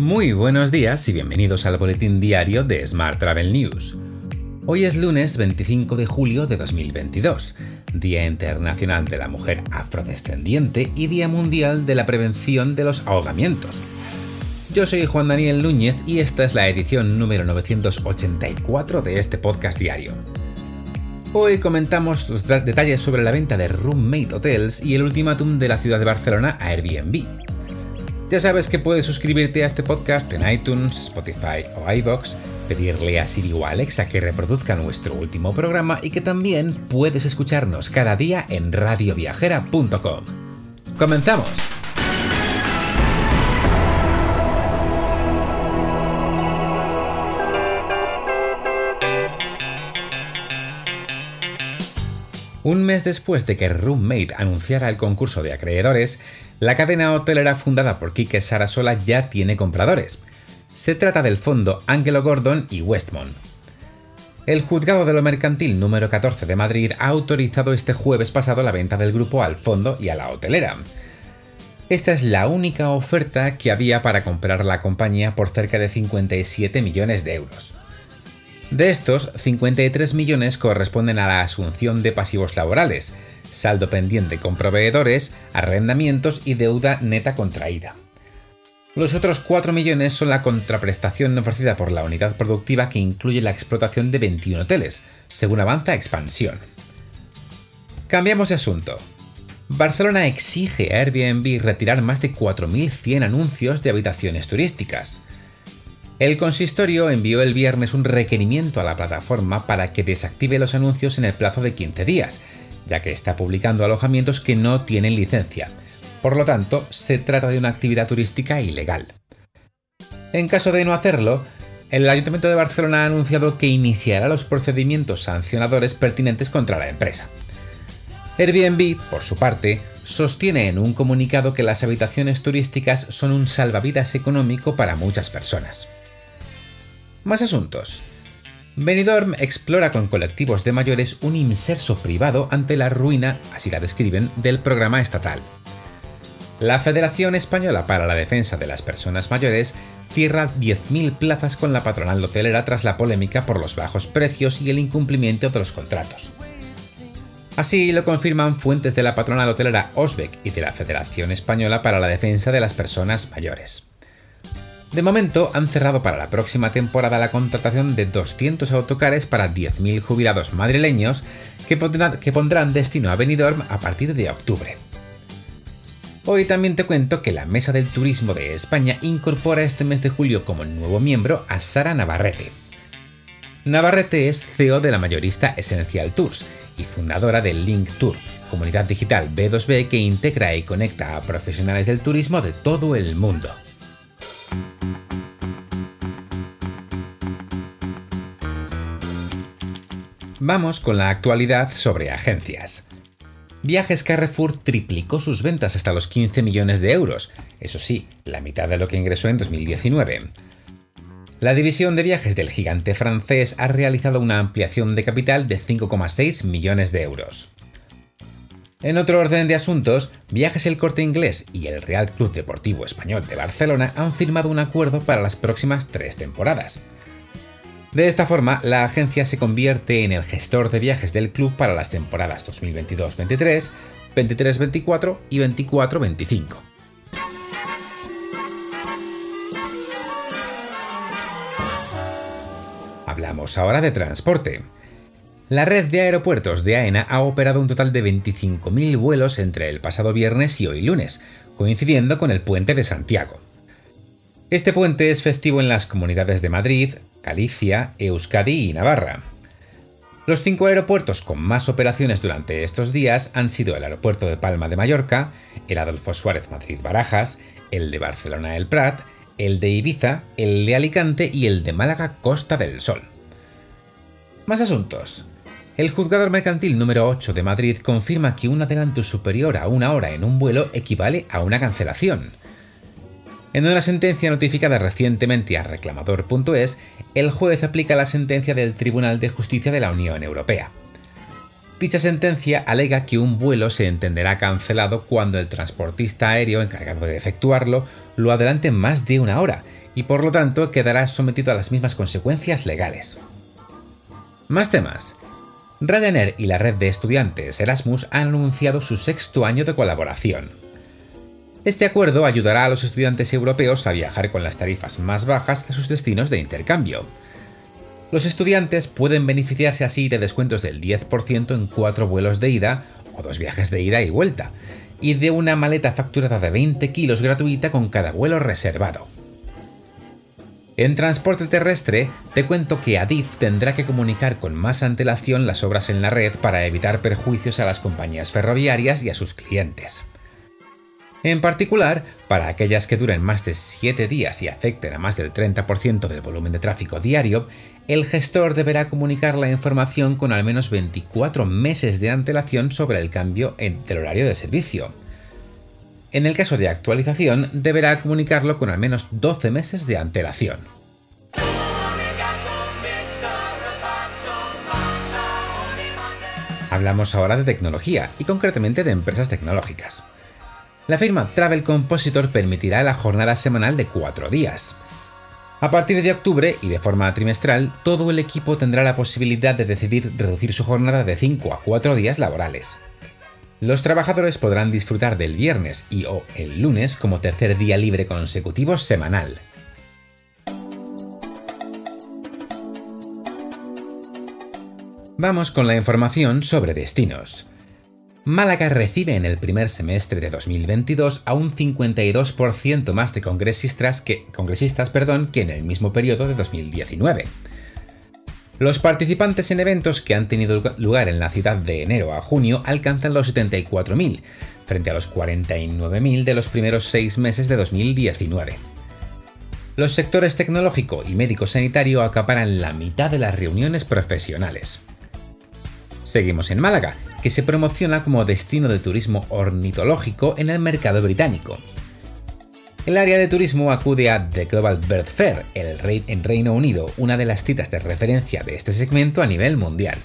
Muy buenos días y bienvenidos al boletín diario de Smart Travel News. Hoy es lunes 25 de julio de 2022, Día Internacional de la Mujer Afrodescendiente y Día Mundial de la Prevención de los Ahogamientos. Yo soy Juan Daniel Núñez y esta es la edición número 984 de este podcast diario. Hoy comentamos detalles sobre la venta de Roommate Hotels y el ultimátum de la ciudad de Barcelona a Airbnb. Ya sabes que puedes suscribirte a este podcast en iTunes, Spotify o iBox, pedirle a Siri o Alexa que reproduzca nuestro último programa y que también puedes escucharnos cada día en radioviajera.com. ¡Comenzamos! Un mes después de que Roommate anunciara el concurso de acreedores, la cadena hotelera fundada por Kike Sarasola ya tiene compradores. Se trata del fondo Angelo Gordon y Westmont. El juzgado de lo mercantil número 14 de Madrid ha autorizado este jueves pasado la venta del grupo al fondo y a la hotelera. Esta es la única oferta que había para comprar la compañía por cerca de 57 millones de euros. De estos, 53 millones corresponden a la asunción de pasivos laborales, saldo pendiente con proveedores, arrendamientos y deuda neta contraída. Los otros 4 millones son la contraprestación ofrecida por la unidad productiva que incluye la explotación de 21 hoteles, según avanza Expansión. Cambiamos de asunto. Barcelona exige a Airbnb retirar más de 4.100 anuncios de habitaciones turísticas. El consistorio envió el viernes un requerimiento a la plataforma para que desactive los anuncios en el plazo de 15 días, ya que está publicando alojamientos que no tienen licencia. Por lo tanto, se trata de una actividad turística ilegal. En caso de no hacerlo, el Ayuntamiento de Barcelona ha anunciado que iniciará los procedimientos sancionadores pertinentes contra la empresa. Airbnb, por su parte, sostiene en un comunicado que las habitaciones turísticas son un salvavidas económico para muchas personas. Más asuntos. Benidorm explora con colectivos de mayores un inserso privado ante la ruina, así la describen, del programa estatal. La Federación Española para la Defensa de las Personas Mayores cierra 10.000 plazas con la patronal hotelera tras la polémica por los bajos precios y el incumplimiento de los contratos. Así lo confirman fuentes de la patronal hotelera Osbeck y de la Federación Española para la Defensa de las Personas Mayores. De momento han cerrado para la próxima temporada la contratación de 200 autocares para 10.000 jubilados madrileños que pondrán, destino a Benidorm a partir de octubre. Hoy también te cuento que la Mesa del Turismo de España incorpora este mes de julio como nuevo miembro a Sara Navarrete. Navarrete es CEO de la mayorista Essential Tours y fundadora del Link Tour, comunidad digital B2B que integra y conecta a profesionales del turismo de todo el mundo. Vamos con la actualidad sobre agencias. Viajes Carrefour triplicó sus ventas hasta los 15 millones de euros, eso sí, la mitad de lo que ingresó en 2019. La división de viajes del gigante francés ha realizado una ampliación de capital de 5,6 millones de euros. En otro orden de asuntos, Viajes El Corte Inglés y el Real Club Deportivo Español de Barcelona han firmado un acuerdo para las próximas tres temporadas. De esta forma, la agencia se convierte en el gestor de viajes del club para las temporadas 2022-23, 23-24 y 24-25. Hablamos ahora de transporte. La red de aeropuertos de AENA ha operado un total de 25.000 vuelos entre el pasado viernes y hoy lunes, coincidiendo con el puente de Santiago. Este puente es festivo en las comunidades de Madrid, Galicia, Euskadi y Navarra. Los cinco aeropuertos con más operaciones durante estos días han sido el aeropuerto de Palma de Mallorca, el Adolfo Suárez Madrid-Barajas, el de Barcelona El Prat, el de Ibiza, el de Alicante y el de Málaga Costa del Sol. Más asuntos. El juzgador mercantil número 8 de Madrid confirma que un adelanto superior a una hora en un vuelo equivale a una cancelación. En una sentencia notificada recientemente a reclamador.es, el juez aplica la sentencia del Tribunal de Justicia de la Unión Europea. Dicha sentencia alega que un vuelo se entenderá cancelado cuando el transportista aéreo encargado de efectuarlo lo adelante más de una hora y por lo tanto quedará sometido a las mismas consecuencias legales. Más temas. Ryanair y la red de estudiantes Erasmus han anunciado su sexto año de colaboración. Este acuerdo ayudará a los estudiantes europeos a viajar con las tarifas más bajas a sus destinos de intercambio. Los estudiantes pueden beneficiarse así de descuentos del 10% en cuatro vuelos de ida o dos viajes de ida y vuelta, y de una maleta facturada de 20 kilos gratuita con cada vuelo reservado. En transporte terrestre, te cuento que Adif tendrá que comunicar con más antelación las obras en la red para evitar perjuicios a las compañías ferroviarias y a sus clientes. En particular, para aquellas que duren más de 7 días y afecten a más del 30% del volumen de tráfico diario, el gestor deberá comunicar la información con al menos 24 meses de antelación sobre el cambio del horario de servicio. En el caso de actualización, deberá comunicarlo con al menos 12 meses de antelación. Hablamos ahora de tecnología y concretamente de empresas tecnológicas. La firma Travel Compositor permitirá la jornada semanal de 4 días. A partir de octubre y de forma trimestral, todo el equipo tendrá la posibilidad de decidir reducir su jornada de 5 a 4 días laborales. Los trabajadores podrán disfrutar del viernes y o el lunes como tercer día libre consecutivo semanal. Vamos con la información sobre destinos. Málaga recibe en el primer semestre de 2022 a un 52% más de congresistas, que, congresistas perdón, que en el mismo periodo de 2019. Los participantes en eventos que han tenido lugar en la ciudad de enero a junio alcanzan los 74.000, frente a los 49.000 de los primeros seis meses de 2019. Los sectores tecnológico y médico-sanitario acaparan la mitad de las reuniones profesionales. Seguimos en Málaga, que se promociona como destino de turismo ornitológico en el mercado británico. El área de turismo acude a The Global Bird Fair, el rey en Reino Unido, una de las citas de referencia de este segmento a nivel mundial.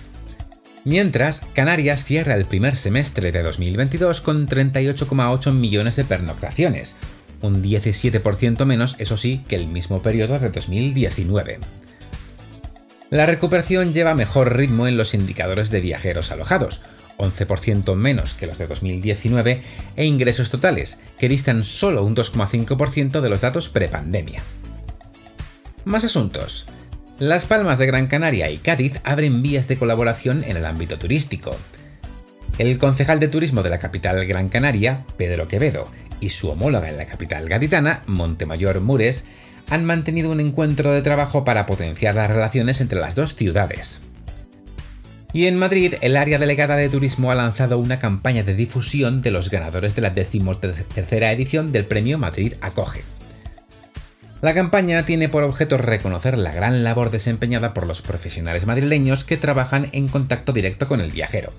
Mientras, Canarias cierra el primer semestre de 2022 con 38,8 millones de pernoctaciones, un 17% menos, eso sí, que el mismo periodo de 2019. La recuperación lleva mejor ritmo en los indicadores de viajeros alojados, 11% menos que los de 2019, e ingresos totales, que distan solo un 2,5% de los datos prepandemia. Más asuntos. Las Palmas de Gran Canaria y Cádiz abren vías de colaboración en el ámbito turístico. El concejal de turismo de la capital Gran Canaria, Pedro Quevedo, y su homóloga en la capital gaditana, Montemayor Mures, han mantenido un encuentro de trabajo para potenciar las relaciones entre las dos ciudades. Y en Madrid, el área delegada de turismo ha lanzado una campaña de difusión de los ganadores de la decimotercera edición del premio Madrid Acoge. La campaña tiene por objeto reconocer la gran labor desempeñada por los profesionales madrileños que trabajan en contacto directo con el viajero.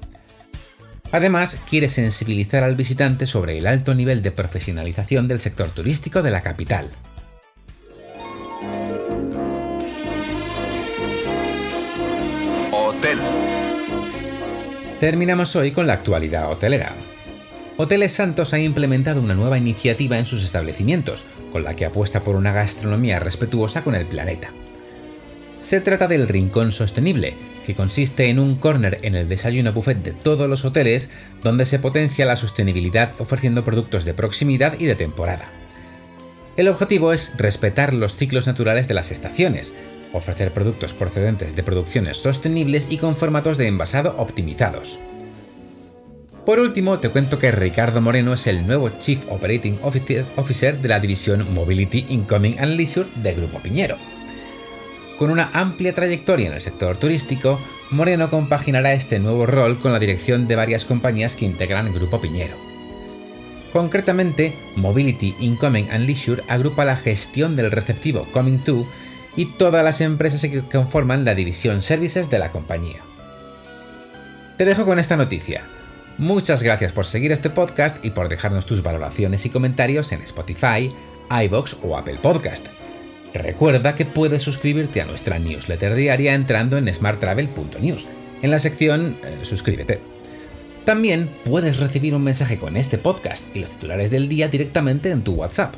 Además, quiere sensibilizar al visitante sobre el alto nivel de profesionalización del sector turístico de la capital. Terminamos hoy con la actualidad hotelera. Hoteles Santos ha implementado una nueva iniciativa en sus establecimientos, con la que apuesta por una gastronomía respetuosa con el planeta. Se trata del Rincón Sostenible, que consiste en un corner en el desayuno buffet de todos los hoteles, donde se potencia la sostenibilidad ofreciendo productos de proximidad y de temporada. El objetivo es respetar los ciclos naturales de las estaciones, ofrecer productos procedentes de producciones sostenibles y con formatos de envasado optimizados. Por último, te cuento que Ricardo Moreno es el nuevo Chief Operating Officer de la división Mobility Incoming and Leisure del Grupo Piñero. Con una amplia trayectoria en el sector turístico, Moreno compaginará este nuevo rol con la dirección de varias compañías que integran Grupo Piñero. Concretamente, Mobility Incoming and Leisure agrupa la gestión del receptivo Coming To y todas las empresas que conforman la división Services de la compañía. Te dejo con esta noticia. Muchas gracias por seguir este podcast y por dejarnos tus valoraciones y comentarios en Spotify, iBox o Apple Podcast. Recuerda que puedes suscribirte a nuestra newsletter diaria entrando en smarttravel.news, en la sección eh, Suscríbete. También puedes recibir un mensaje con este podcast y los titulares del día directamente en tu WhatsApp.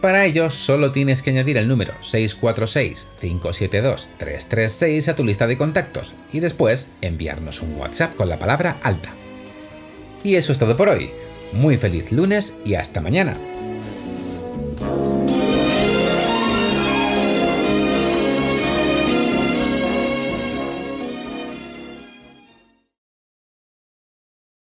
Para ello, solo tienes que añadir el número 646-572-336 a tu lista de contactos y después enviarnos un WhatsApp con la palabra alta. Y eso es todo por hoy. Muy feliz lunes y hasta mañana.